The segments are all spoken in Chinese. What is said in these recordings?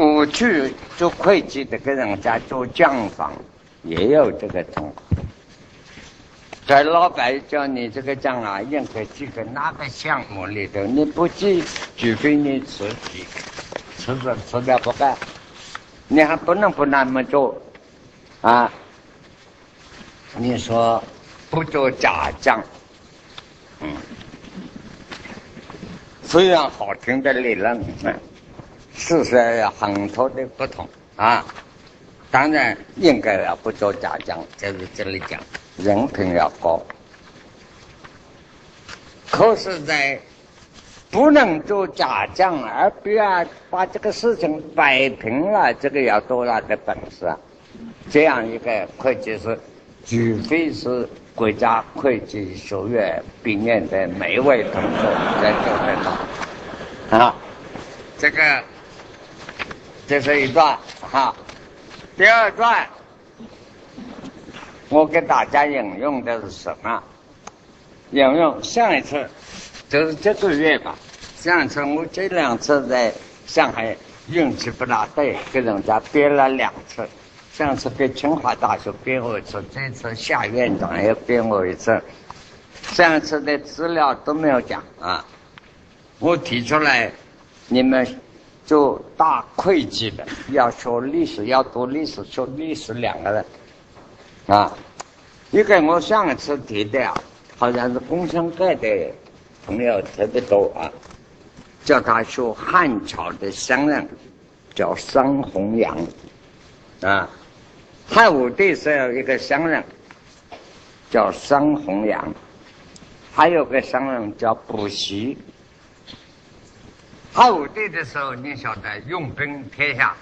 我去做会计的给人家做账房，也有这个情况。在老板叫你这个账啊，应该记个哪个项目里头，你不记，除非你辞职，辞职辞掉不干，你还不能不那么做啊。你说不做假账，嗯，虽然好听的理论，嗯事实有很多的不同啊。当然应该要不做假账，就是这里讲人品要高。可是，在不能做假账，而不要把这个事情摆平了，这个要多大的本事啊！这样一个会计师。除非是国家会计学院毕业的每一位同学才做得到啊！这个这是一段哈。第二段，我给大家引用的是什么？引用上一次就是这个月吧。上一次我这两次在上海运气不大对，给人家编了两次。上次给清华大学编过一次，这次夏院长又编过一次。上次的资料都没有讲啊。我提出来，你们做大会计的要学历史，要读历史，学历史两个人啊。一个我上一次提的啊，好像是工商界的朋友特别多啊，叫他学汉朝的商人，叫桑弘羊啊。汉武帝是有一个商人，叫桑弘羊，还有个商人叫卜羲。汉武帝的时候，你晓得用兵天下，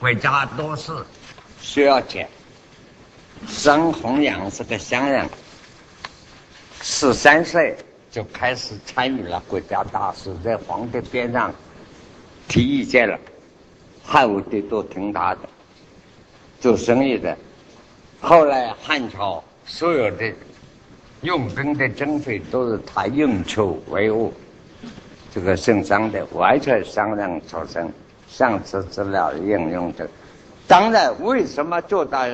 国家多事需要钱。桑弘羊是个商人，十三岁就开始参与了国家大事，在皇帝边上提意见了，汉武帝都听他的。做生意的，后来汉朝所有的用兵的经费都是他运筹帷幄，这个姓张的完全商量出生。上次资料应用的，当然为什么做到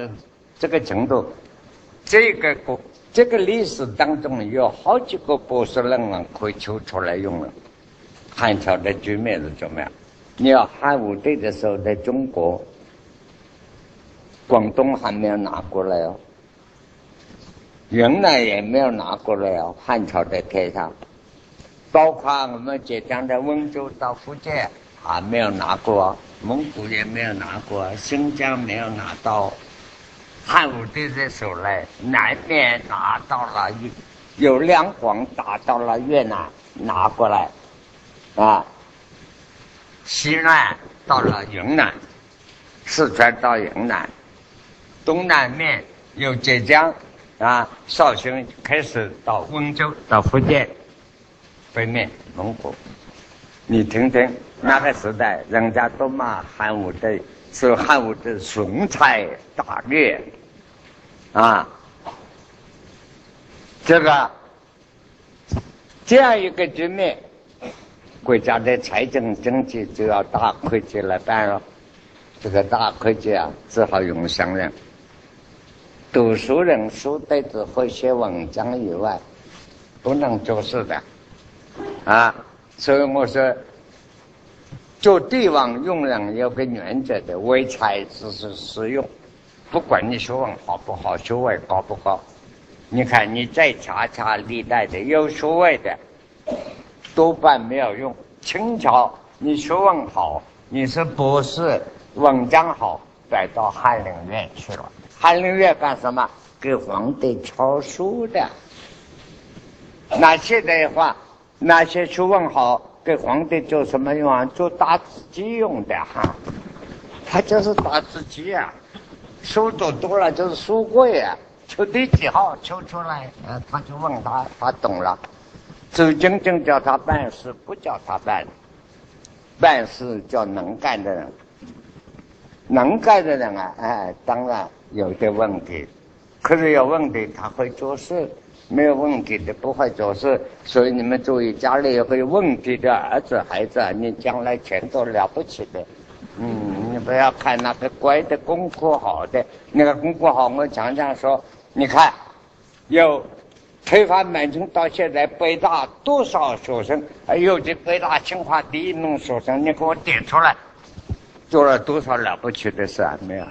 这个程度？这个国这个历史当中有好几个博士论文可以抽出来用了。汉朝的局面是怎么样？你要汉武帝的时候在中国。广东还没有拿过来哦，云南也没有拿过来哦。汉朝的天下，包括我们浙江的温州到福建还没有拿过，蒙古也没有拿过，新疆没有拿到。汉武帝的时候呢，南面拿到了，有有两广打到了越南，拿过来，啊，西南到了云南，四川到云南。东南面有浙江啊，绍兴开始到温州到福建，北面蒙古。你听听那个时代，人家都骂汉武帝是汉武帝雄才大略啊，这个这样一个局面，国家的财政经济就要大会计来办了。这个大会计啊，只好用商人。读书人书呆子会写文章以外，不能做事的，啊！所以我说，做帝王用人有个原则的，唯才只是实用，不管你学问好不好，学位高不高。你看，你再查查历代的有学位的，多半没有用。清朝你学问好，你是博士，文章好，摆到翰林院去了。翰林院干什么？给皇帝抄书的。那现在的话，那些学问好，给皇帝做什么用啊？做打字机用的哈。他就是打字机啊，书读多了就是书柜啊。抽第几号抽出来，呃，他就问他，他懂了。周真正叫他办事，不叫他办。办事叫能干的人，能干的人啊，哎，当然。有的问题，可是有问题他会做事，没有问题的不会做事。所以你们注意，家里有个有问题的儿子孩子，你将来前途了不起的。嗯，你不要看那个乖的功课好的，那个功课好，我常常说，你看，有推翻满清到现在北大多少学生，还有这北大清华第一名学生，你给我点出来，做了多少了不起的事啊？没有？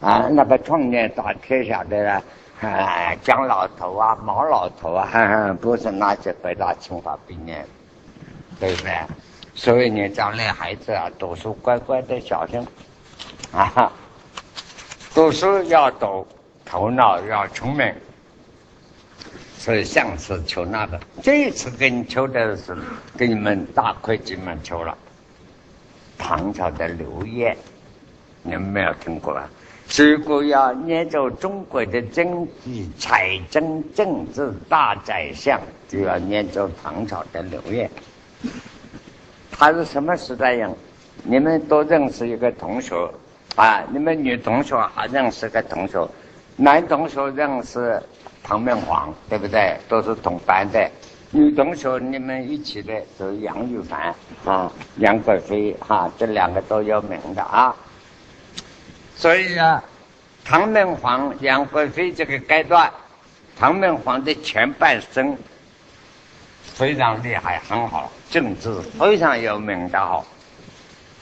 啊，那个创业打天下的啊，蒋老头啊，毛老头啊，不是那些北大清华毕业，对不对？所以你将来孩子啊，读书乖乖的小心啊，读书要读，头脑要聪明。所以上次求那个，这一次给你求的是给你们大会计们求了。唐朝的刘烨，你们没有听过吧？如果要研究中国的经济、财政、政治大宰相，就要研究唐朝的刘烨。他是什么时代人？你们都认识一个同学啊？你们女同学还认识个同学，男同学认识唐明皇，对不对？都是同班的。女同学你们一起的是杨玉环啊，杨贵妃哈，这两个都有名的啊。所以啊，唐明皇、杨贵妃这个阶段，唐明皇的前半生非常厉害，很好。政治非常有名的哈，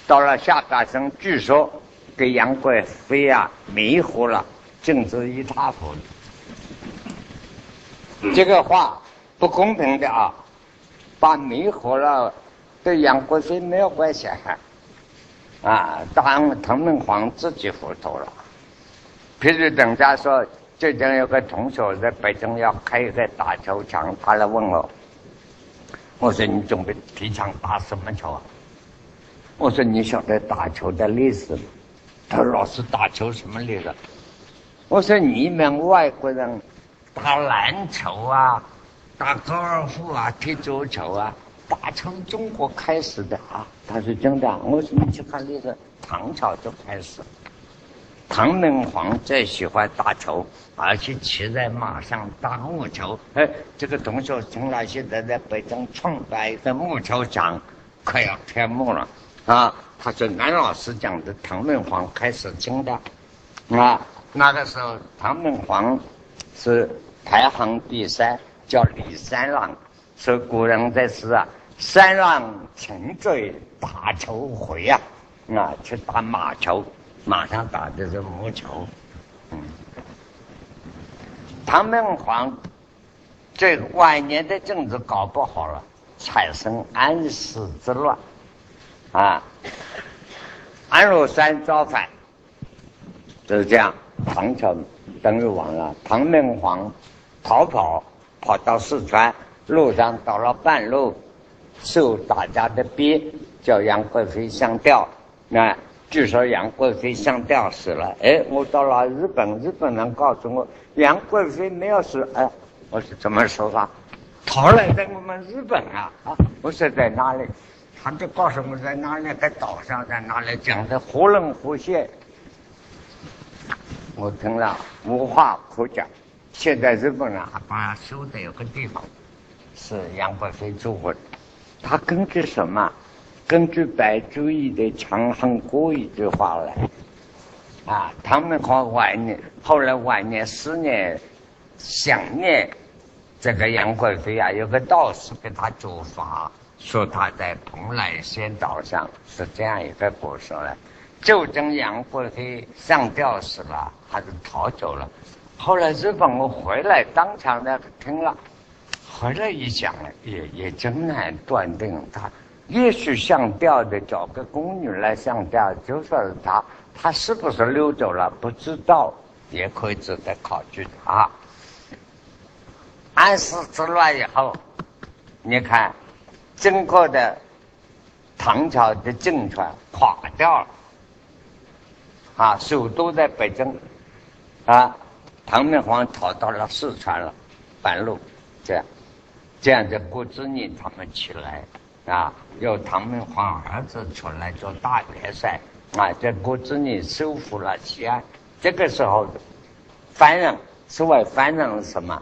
到了下半生，据说给杨贵妃啊迷惑了，政治一塌糊涂。这个话不公平的啊，把迷惑了，对杨贵妃没有关系，啊当唐明皇自己糊涂了。譬如人家说，最近有个同学在北京要开一个打球场，他来问我。我说你准备提倡打什么球啊？我说你晓得打球的历史吗？他说老师打球什么历史？我说你们外国人打篮球啊，打高尔夫啊，踢足球啊，打从中国开始的啊。他是真的。我说你去看历史，唐朝就开始。唐明皇最喜欢打球，而且骑在马上打木球。哎，这个同学从来现在在北京创办一个木球场，快要开幕了。啊！他说南老师讲的唐明皇开始真的啊，那个时候唐明皇是排行第三，叫李三郎，所以古人在诗啊，三郎乘醉打球回啊，啊，去打马球。马上打的是木球，嗯，唐明皇这晚年的政治搞不好了，产生安史之乱，啊，安禄山造反，就是这样，唐朝等于亡了。唐明皇逃跑，跑到四川，路上到了半路，受大家的逼，叫杨贵妃上吊，那。据说杨贵妃上吊死了，哎，我到了日本，日本人告诉我杨贵妃没有死，哎，我是怎么说法？逃来在我们日本啊，啊，我说在哪里？他就告诉我在哪里，在岛上，在哪里讲的活人活现，我听了无话可讲。现在日本人还把修的有个地方是杨贵妃住过的，他根据什么？根据白居易的《长恨歌》一句话来，啊，唐明皇晚年，后来晚年思念、想念这个杨贵妃啊，有个道士给他做法，说他在蓬莱仙岛上，是这样一个故事来。就证杨贵妃上吊死了，还是逃走了？后来日本我回来，当场的听了，回来一想，也也真难断定他。也许上吊的找个宫女来上吊，就算是他，他是不是溜走了不知道，也可以值得考据的啊。安史之乱以后，你看整个的唐朝的政权垮掉了，啊，首都在北京，啊，唐明皇逃到了四川了，半路这样，这样的郭子仪他们起来。啊，由唐明皇儿子出来做大元帅，啊，这郭子仪收复了西安。这个时候，犯人所谓犯人什么？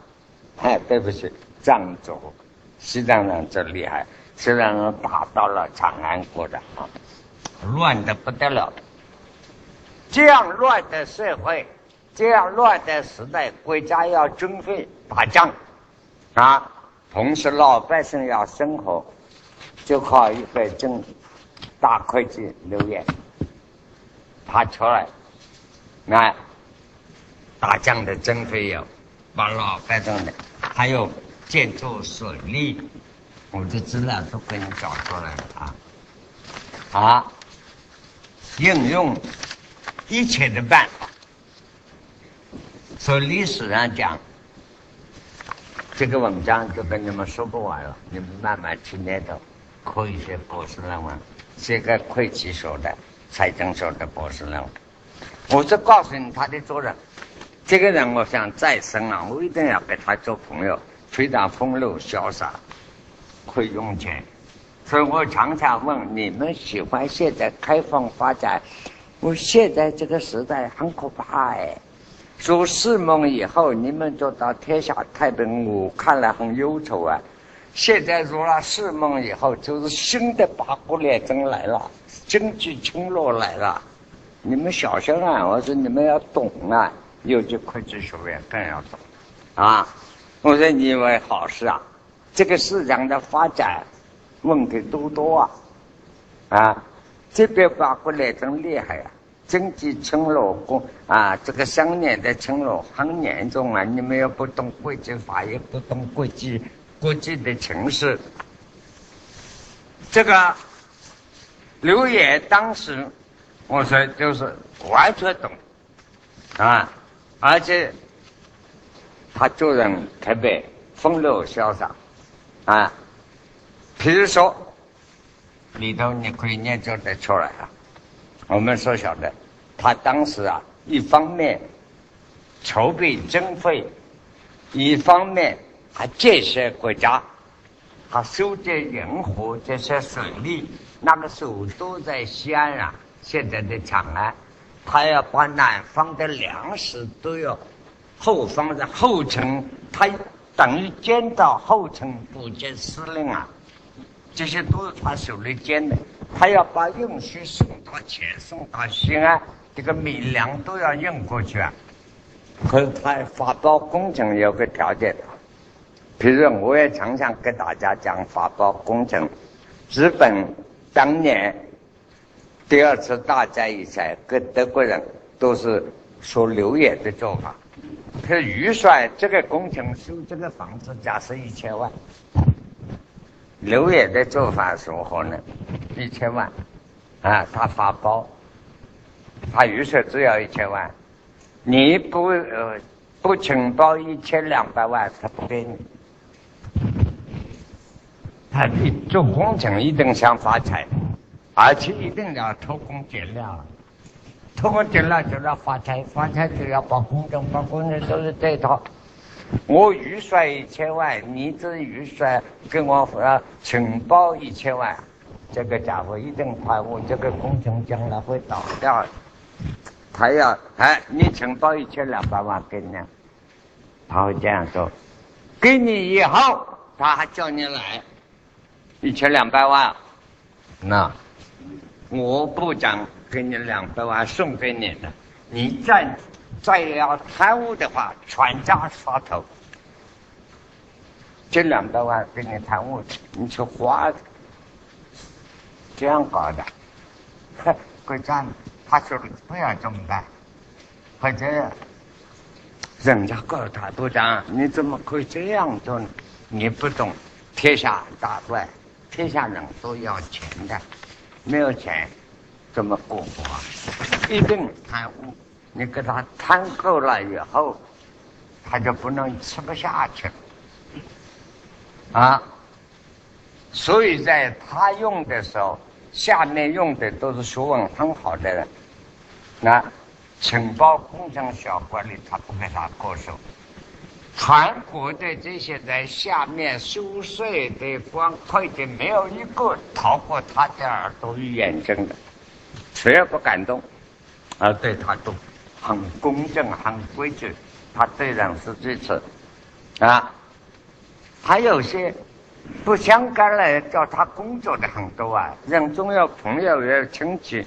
哎，对不起，藏族，西藏人最厉害，西藏人打到了长安国的啊。乱的不得了。这样乱的社会，这样乱的时代，国家要军费打仗啊，同时老百姓要生活，就靠一个正大会计刘言，他出来，啊，打仗的经费有，把老百姓的，还有建筑水利，我的资料都给你找出来了啊，啊，应用。一切的办法，所以历史上讲，这个文章就跟你们说不完了，你们慢慢去念的，可以写博士论文，写个会计所的、财政所的博士论文。我是告诉你他的做人，这个人我想再生啊，我一定要跟他做朋友，非常风流潇洒，会用钱，所以我常常问你们喜欢现在开放发展。我现在这个时代很可怕哎，做世梦以后，你们就到天下太平，我看来很忧愁啊。现在入了世梦以后，就是新的八国联军来了，经济侵略来了，你们小心啊！我说你们要懂啊，有句会计学院更要懂啊。我说你以为好事啊？这个市场的发展问题多多啊，啊。这边法国来真厉害啊！经济侵略国啊，这个商业的侵略很严重啊！你们又不懂国际法，也不懂国际国际的情势。这个刘烨当时，我说就是完全懂啊，而且他做人特别风流潇洒啊，比如说。里头你可以念出得出来啊！我们所晓得，他当时啊，一方面筹备经费，一方面还建设国家，他修建运河这些水利，那个时候都在西安啊，现在的长安，他要把南方的粮食都要后方的后程，他等于兼到后程补给司令啊。这些都是他手里捡的，他要把运输送到前，送到西安，这个米粮都要运过去啊。可是他发包工程有个条件，比如我也常常跟大家讲发包工程。日本当年第二次大战以前，跟德国人都是说留言的做法，他预算这个工程修这个房子，假设一千万。刘烨的做法如何呢？一千万，啊，他发包，他预算只要一千万，你不呃不承包一千两百万，他不给你。他一做工程一定想发财，而且一定要偷工减料，偷工减料就要发财，发财就要包工程，包工程都是这套。我预算一千万，你这预算跟我说承包一千万，这个家伙一定怕我这个工程将来会倒掉。他要哎，你承包一千两百万给你，他会这样说。给你以后，他还叫你来一千两百万，那我不讲给你两百万送给你的，你再。再要贪污的话，全家杀头。这两百万给你贪污，你去花，这样搞的。哼，国家他说不要这么干，或者人家告诉他部长，你怎么可以这样做呢？你不懂，天下大乱，天下人都要钱的，没有钱怎么过活？一定贪污。你给他贪够了以后，他就不能吃不下去了啊！所以在他用的时候，下面用的都是学问很好的人，那承包工程小管理，他不给他过手。全国的这些在下面收税的官会计，没有一个逃过他的耳朵与眼睛的，谁也不敢动，啊对他动。很公正，很规矩，他对人是支持啊。还有些不相干来叫他工作的很多啊，人总有朋友有亲戚，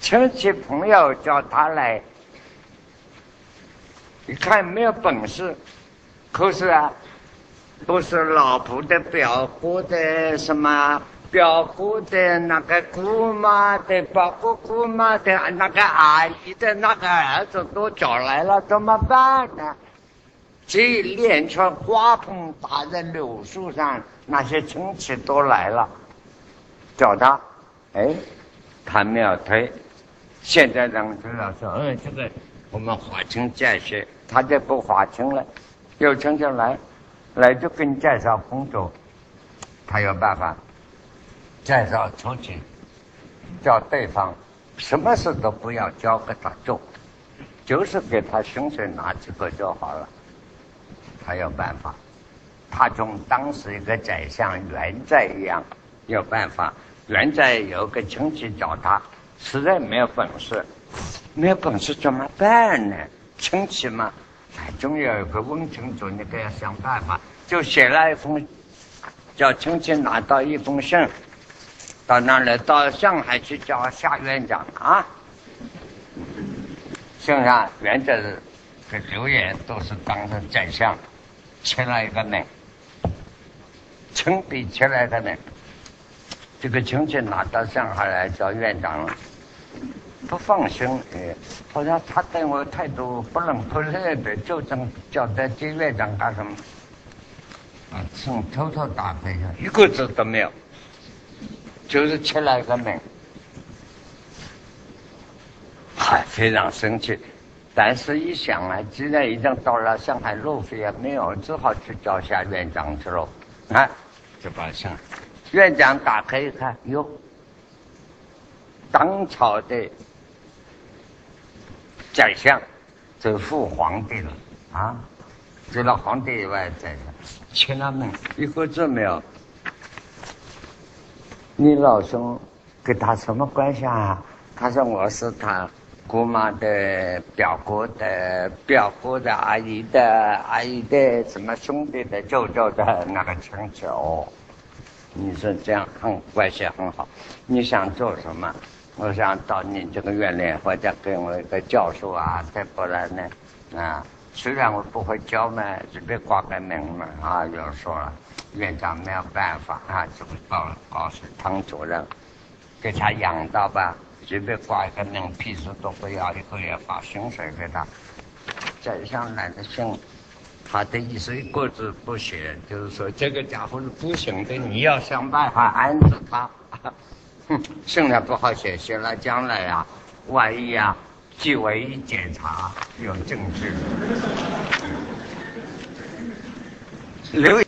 亲戚朋友叫他来，一看没有本事，可是啊，不是老婆的表哥的什么表姑的那个姑妈的表哥姑妈的那个阿姨的那个儿子都找来了，怎么办呢？这一连串花盆打在柳树上，那些亲戚都来了，叫他，哎，他没有推。现在人知道说，哎，这个我们划清界限，他就不划清了。有亲戚来，来就跟介绍工作，他有办法介绍出去，叫对方什么事都不要交给他做，就是给他薪水拿几个就好了。他有办法，他从当时一个宰相元在一样有办法。元在有个亲戚找他，实在没有本事，没有本事怎么办呢？亲戚嘛，哎，总有个问清楚，你给他想办法。就写了一封，叫亲戚拿到一封信，到那里到上海去叫夏院长啊。信上元在的留言都是当时宰相。签了一个呢，亲笔签了一个名。这个亲戚拿到上海来找院长了，不放心，哎，好像他对我态度不冷不热的，就这么叫他接院长干什么？啊，从偷偷打开一下，一个字都没有，就是签了一个名，还，非常生气。但是，一想啊，既然已经到了上海，路费也没有，只好去找下院长去了。啊，就把上，院长打开一看，哟，当朝的宰相，这父皇帝了啊！除了皇帝以外，宰相，签了门，一个字没有。你老兄跟他什么关系啊？他说我是他。姑妈的表哥的表哥的阿姨的阿姨的什么兄弟的舅舅的那个亲戚哦，你说这样很关系很好。你想做什么？我想到你这个院里或者给我一个教授啊，再不然呢啊，虽然我不会教嘛，随便挂个名嘛啊。有人说了，院长没有办法啊，就告告诉汤主任，给他养到吧。随便挂一个名，屁事都不要，一个月发薪水给他。再上来的信，他的意思一个字不写，就是说这个家伙是不行的，你要想办法安置他。哼，现在不好写，写了将来呀，万一啊，纪委一检查有证据，刘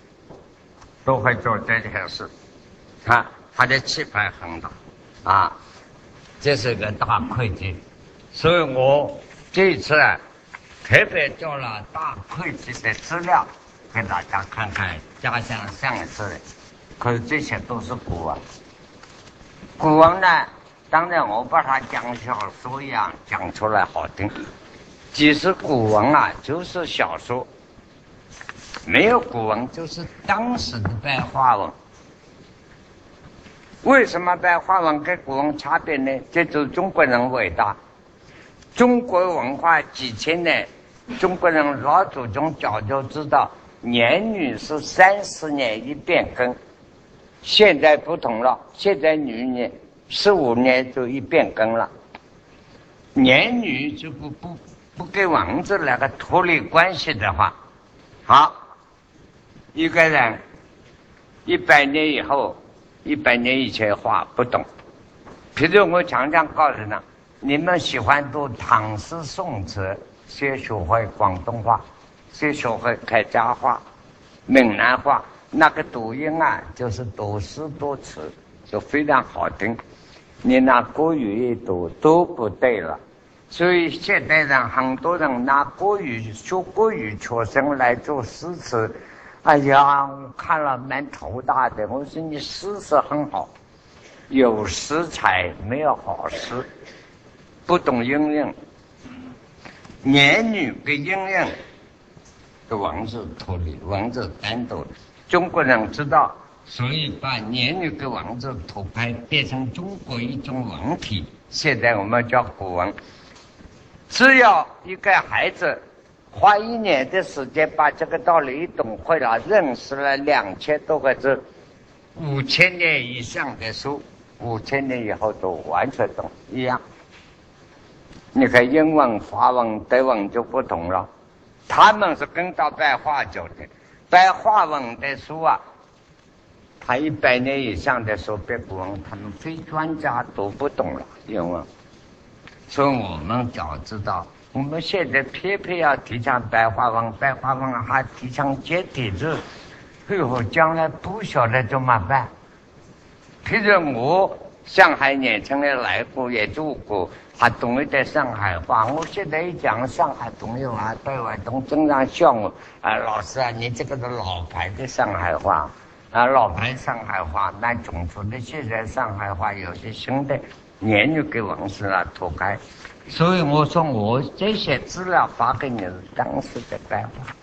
都会做这件事。他他的气派很大啊。这是个大会计，所以我这次啊，特别做了大会计的资料给大家看看，加上上一次，可是这些都是古文。古文呢，当然我把它讲小说一样讲出来好听。其实古文啊，就是小说，没有古文就是当时的白话文。为什么白话文跟古文差别呢？这就是中国人伟大。中国文化几千年，中国人老祖宗早就知道，年女是三十年一变更。现在不同了，现在女呢，十五年就一变更了。年女就不不不跟文字那个脱离关系的话，好，一个人一百年以后。一百年以前话不懂，譬如我常常告诉他：你们喜欢读唐诗宋词，先学会广东话，先学会客家话、闽南话，那个读音啊，就是读诗读词，就非常好听。你拿国语一读都不对了，所以现代人很多人拿国语学国语出生来做诗词。哎呀，我看了蛮头大的。我说你诗词很好，有诗才没有好诗，不懂音韵，言语跟音韵的文字脱离，文字单独。中国人知道所以把年女给文字脱开，变成中国一种文体。现在我们叫古文。只要一个孩子花一年的时间把这个道理懂会了，认识了两千多个字，五千年以上的书，五千年以后都完全懂一样。你看英文、法文、德文就不同了，他们是跟到白话走的，白话文的书啊。他一百年以上的说别古文，他们非专家都不懂了英文，所以我们早知道，我们现在偏偏要提倡白话文，白话文还提倡简体字，以后将来不晓得怎么办。譬如我上海年轻的来过也住过，还懂一点上海话。我现在一讲上海朋友啊，对外都经常笑我啊，老师啊，你这个是老牌的上海话。啊，老牌上海话那重复的，现在上海话有些新的言语给文字啊脱开，所以我说我这些资料发给你是当时的白话。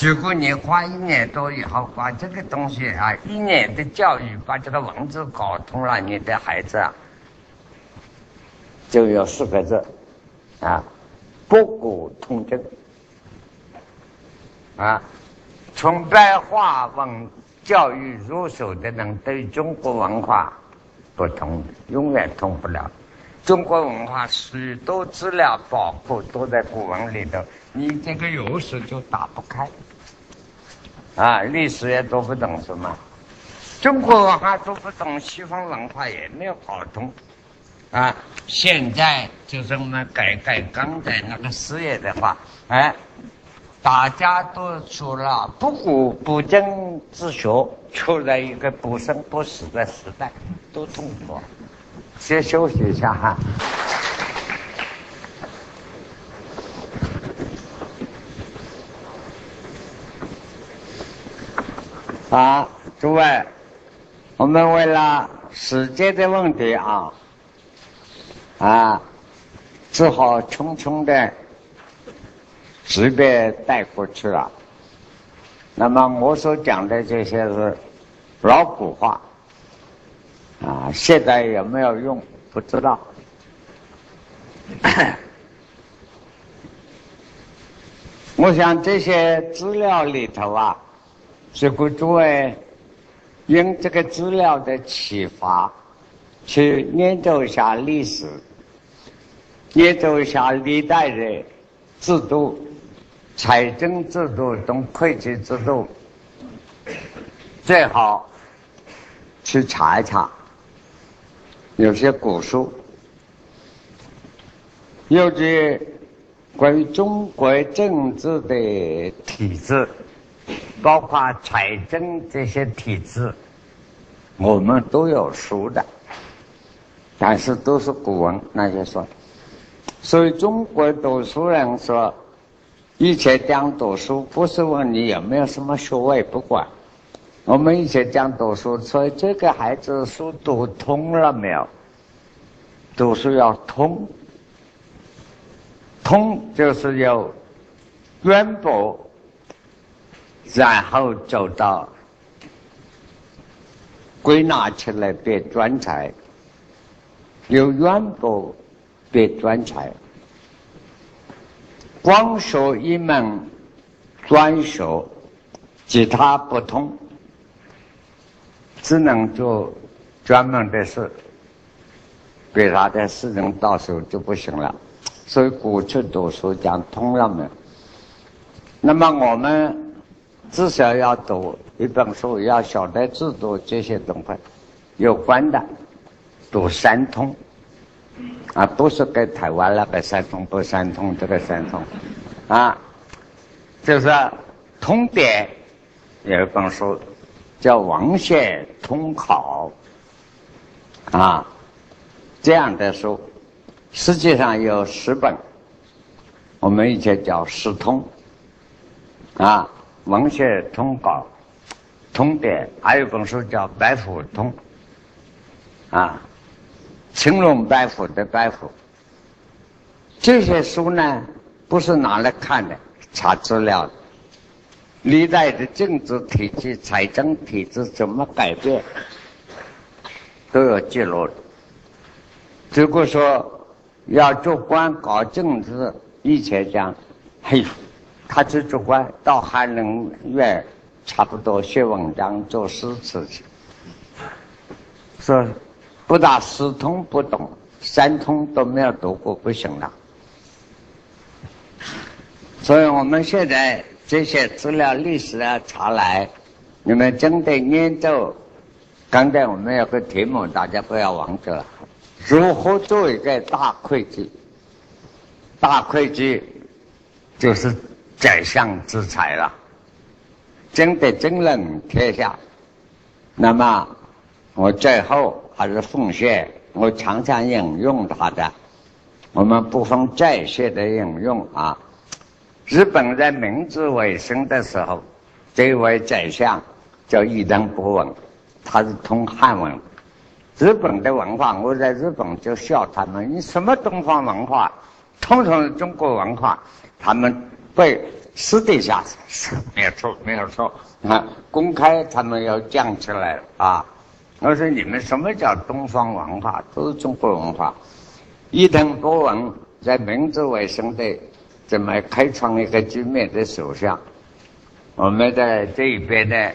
如果你花一年多以后把这个东西啊，一年的教育把这个文字搞通了，你的孩子啊，就有四个字啊，博古通今啊。从白话文教育入手的人，对中国文化不通，永远通不了。中国文化许多资料宝库都在古文里头，你这个钥匙就打不开。啊，历史也读不懂什么，中国文化读不懂，西方文化也没有搞通。啊，现在就是我们改改刚才那个事业的话，哎。大家都说了不古不今之学，处在一个不生不死的时代，多痛苦。先休息一下哈。啊，诸位，我们为了时间的问题啊，啊，只好匆匆的。直接带过去了。那么我所讲的这些是老古话，啊，现在有没有用不知道。我想这些资料里头啊，如果诸位用这个资料的启发，去研究一下历史，研究一下历代的制度。财政制度、同会计制度，最好去查一查。有些古书，有些关于中国政治的体制，包括财政这些体制，我们都有书的，但是都是古文，那就说，所以中国读书人说。以前讲读书不是问你有没有什么学位，不管。我们以前讲读书，所以这个孩子书读通了没有？读书要通，通就是有渊博，然后走到归纳起来变专才，有渊博变专才。光学一门专学，其他不通，只能做专门的事，别他的事情到时候就不行了。所以过去读书讲通了没？那么我们至少要读一本书，要晓得制度这些东西有关的，读三通。啊，不是跟台湾那个三通不三通，这个三通，啊，就是通典有一本书叫《王献通考》，啊，这样的书实际上有十本，我们以前叫十通，啊，《王献通考》通典，还有一本书叫《白虎通》，啊。青龙白虎的白虎，这些书呢，不是拿来看的，查资料的。历代的政治体制、财政体制怎么改变，都有记录的。如果说要做官搞政治，以前讲，嘿，他去做官到翰林院，差不多写文章、做诗词去，说不打四通不懂，三通都没有读过，不行了。所以我们现在这些资料历史啊查来，你们真的研究。刚才我们有个题目，大家不要忘记了：如何做一个大会计？大会计就是宰相之才了，真的真能天下。那么我最后还是奉献，我常常引用他的，我们不分在线的引用啊。日本在明治维新的时候，这位宰相叫伊藤博文，他是通汉文。日本的文化，我在日本就笑他们：你什么东方文化，统统是中国文化。他们被私底下没有错，没有错啊，公开他们要讲起来啊。我说你们什么叫东方文化，都是中国文化。伊藤博文在明治维新的。怎么开创一个局面的首相？我们在这一边呢，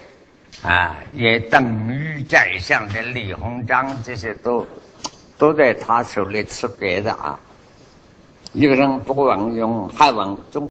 啊，也等于宰相的李鸿章，这些都都在他手里吃别的啊。一个人不文用汉文中。